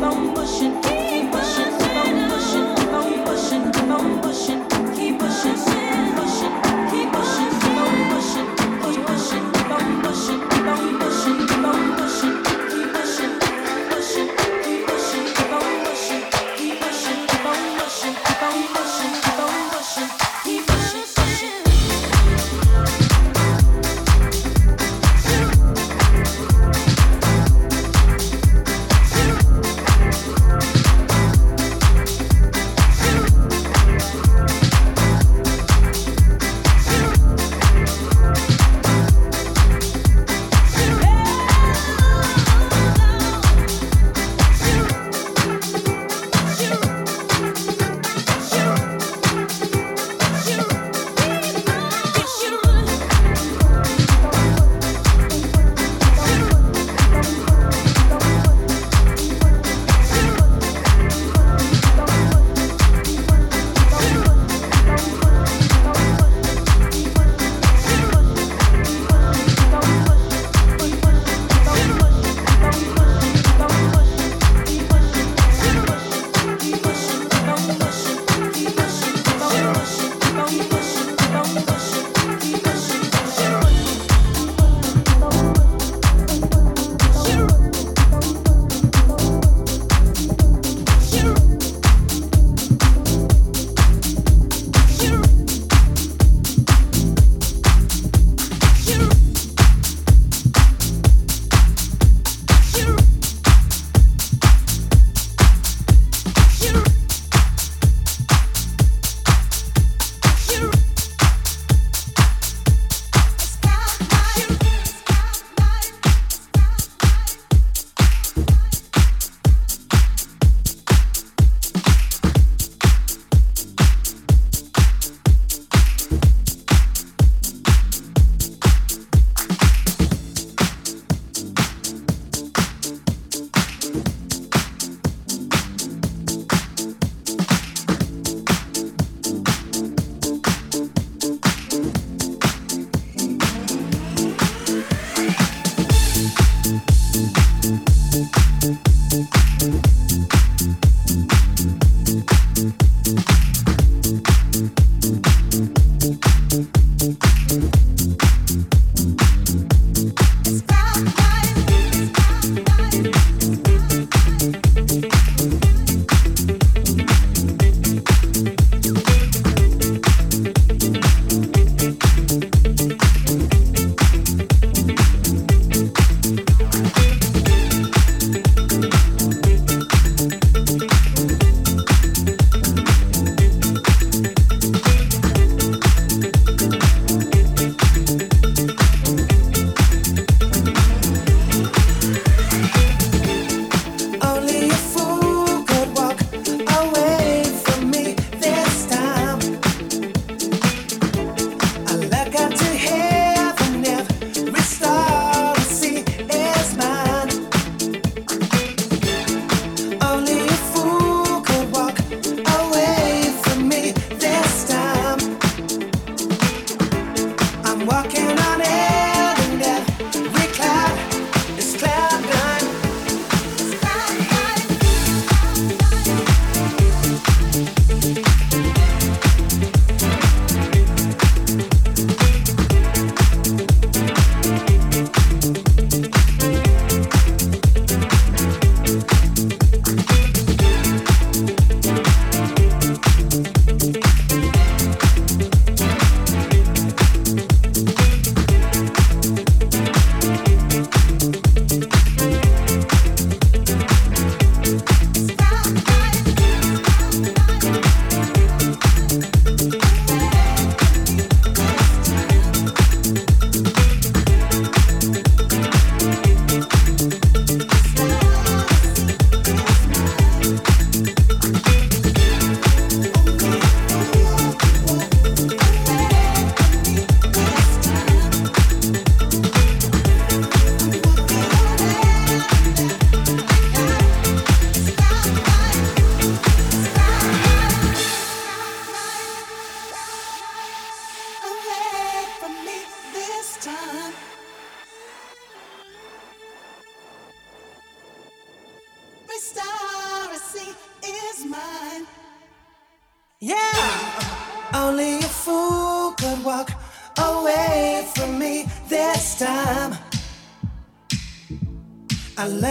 Keep pushing.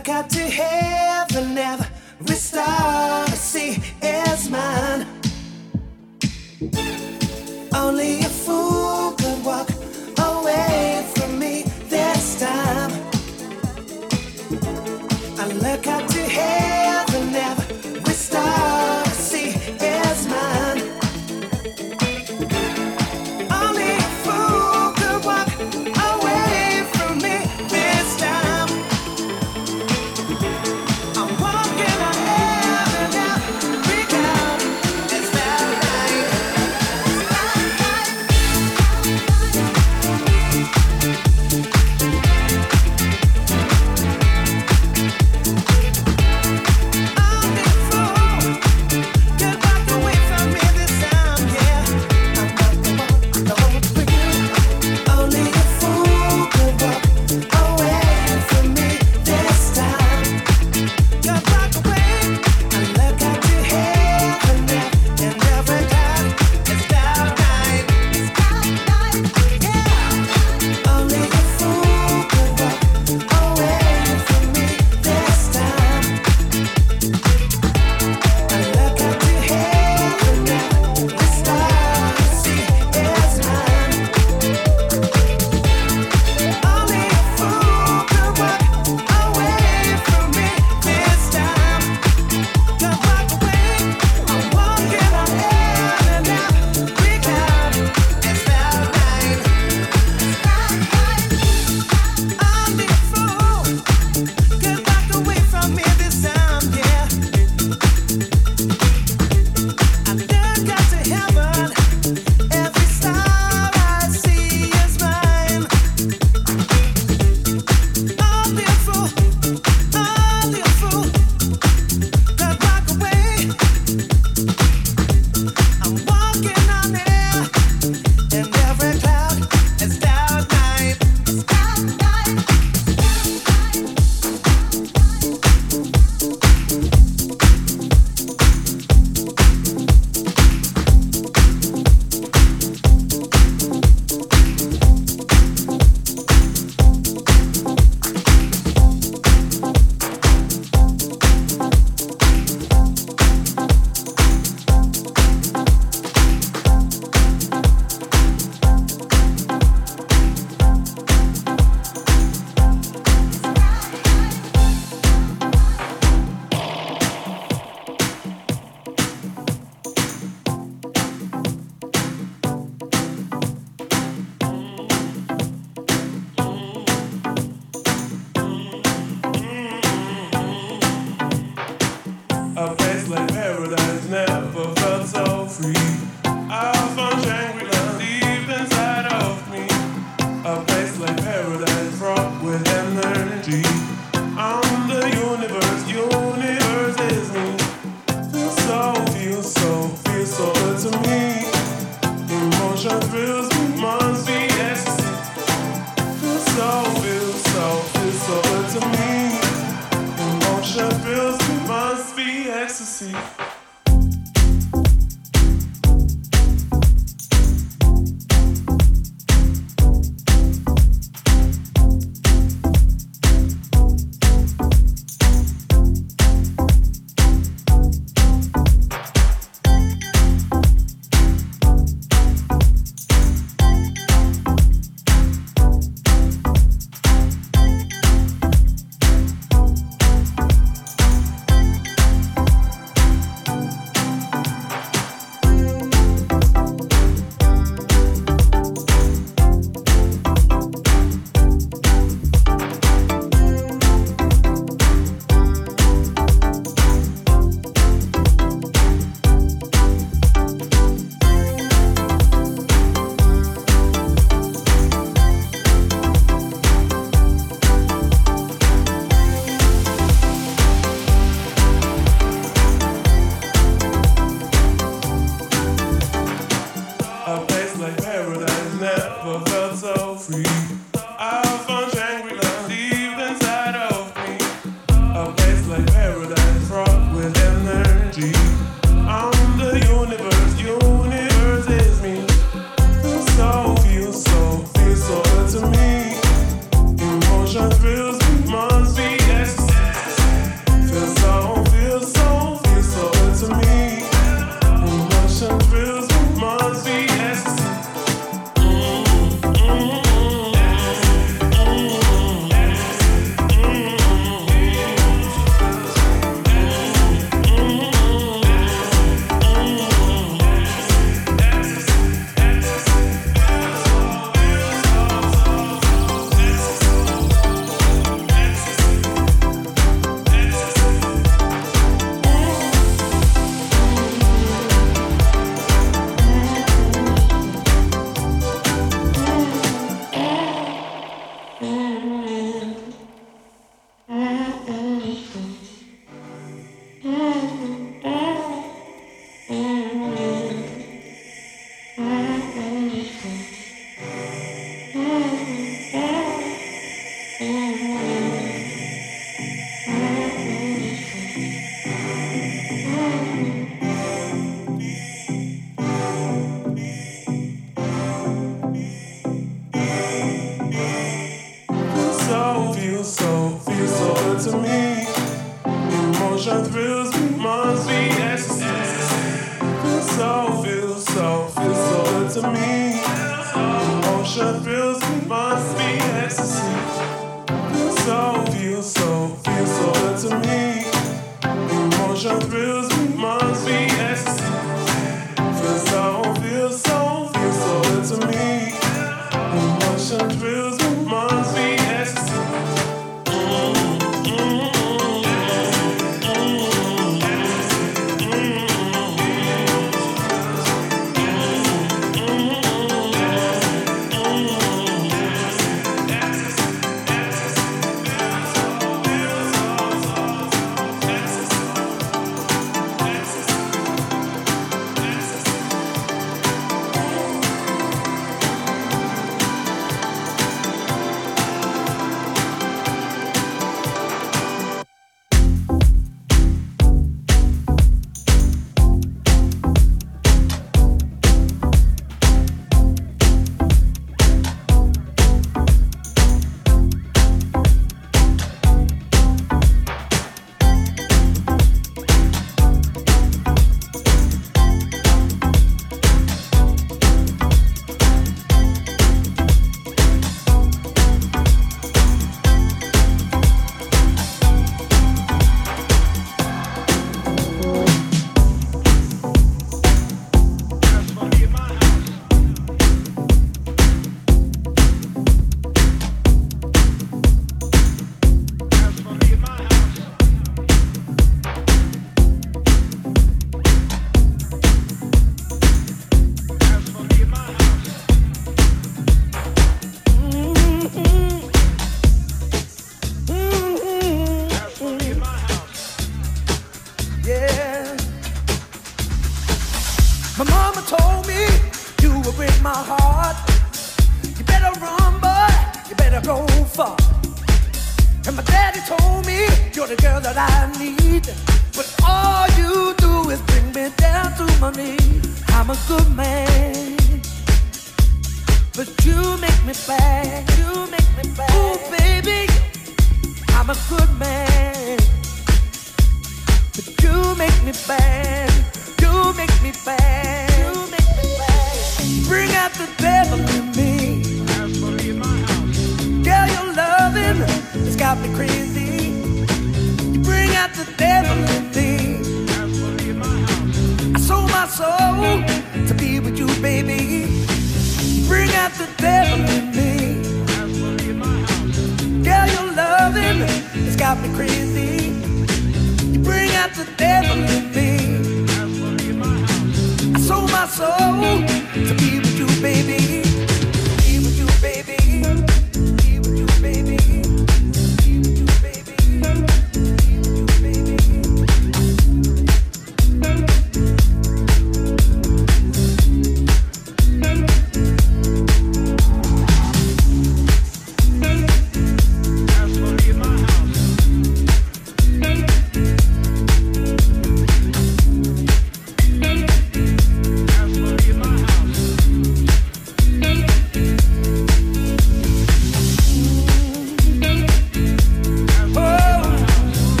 I got to have.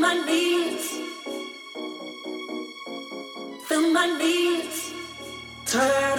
my needs. My needs. Turn.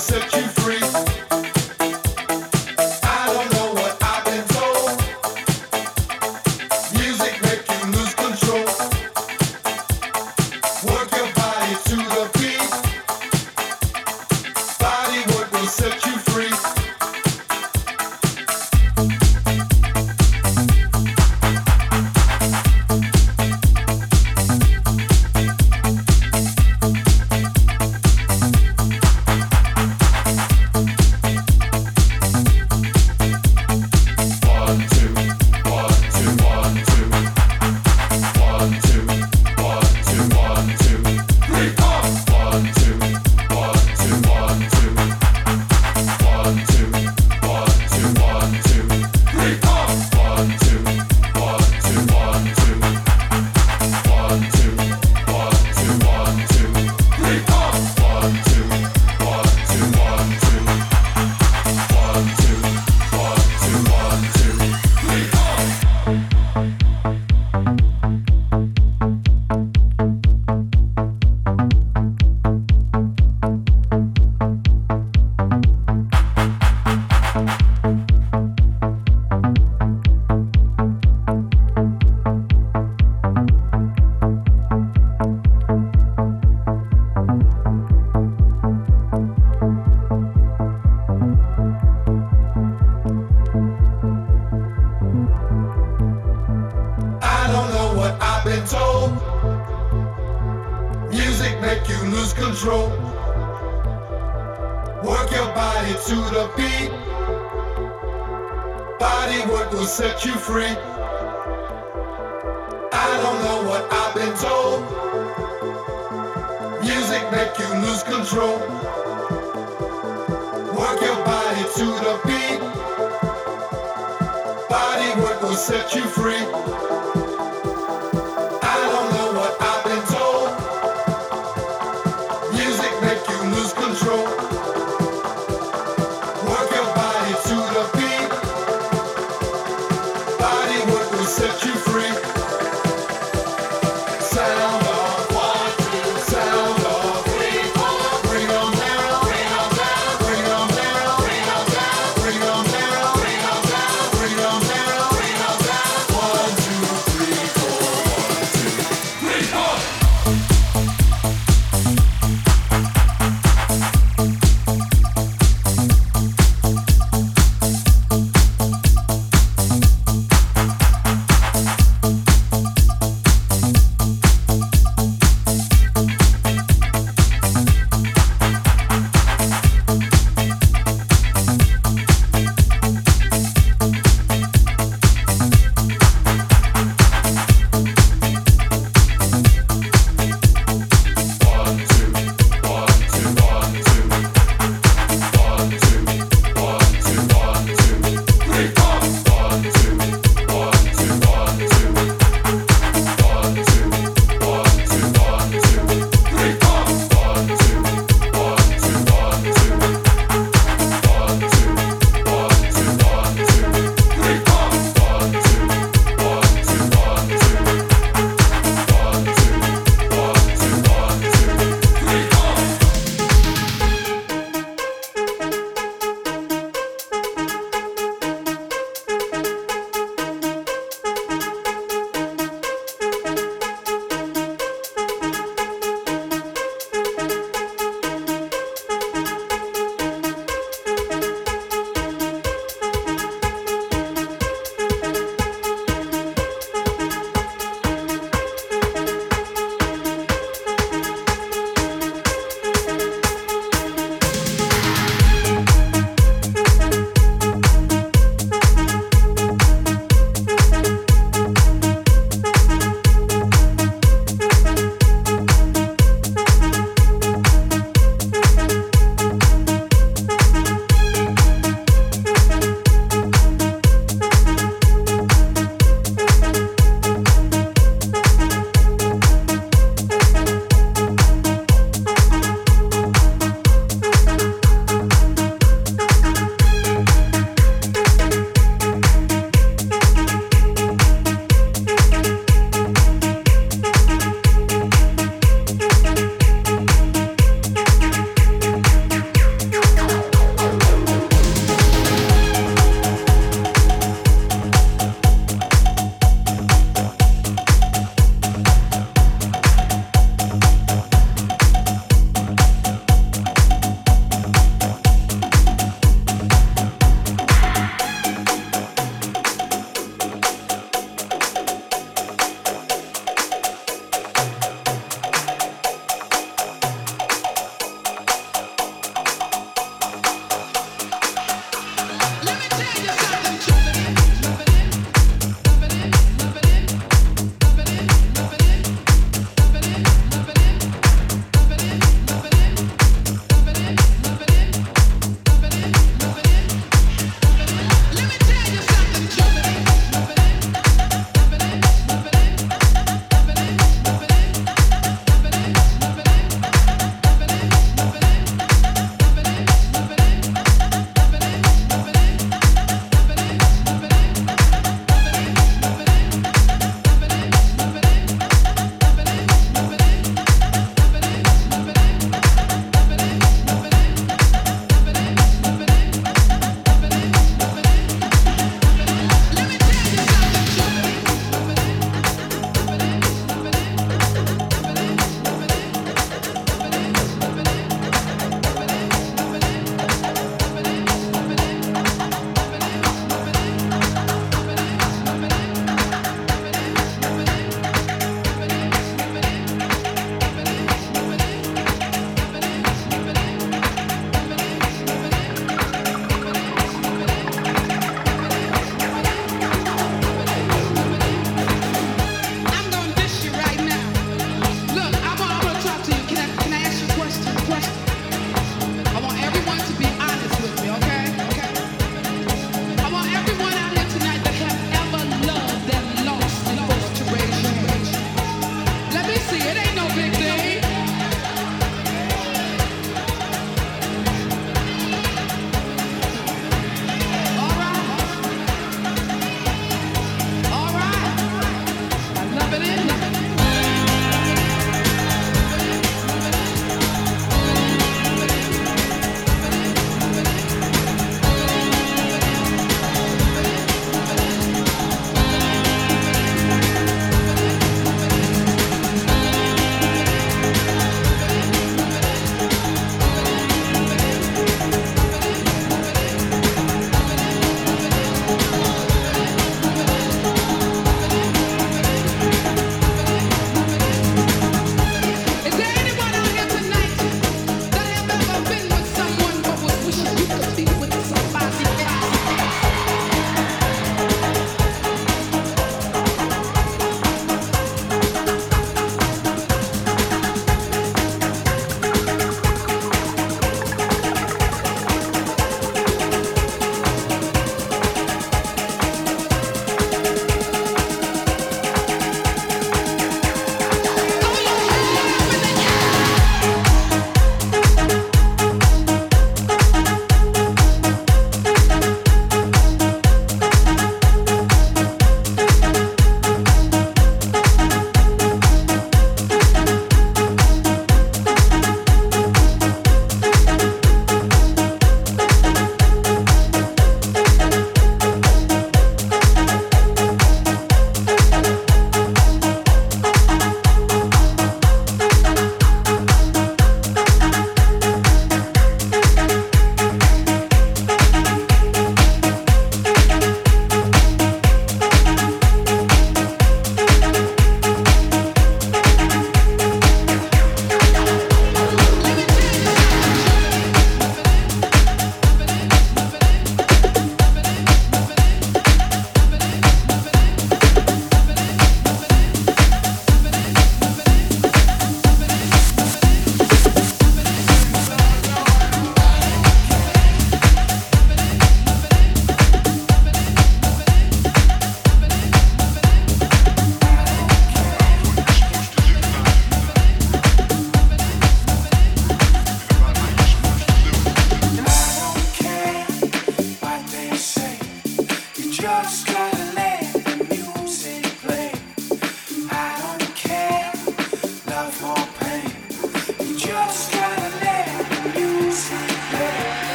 said you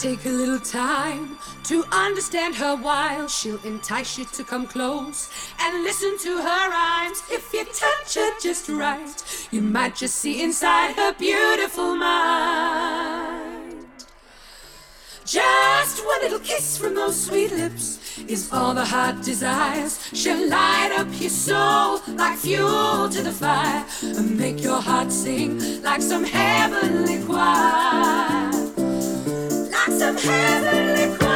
take a little time to understand her while she'll entice you to come close and listen to her rhymes. If you touch her just right, you might just see inside her beautiful mind. Just one little kiss from those sweet lips is all the heart desires. She'll light up your soul like fuel to the fire and make your heart sing like some heavenly choir some heavenly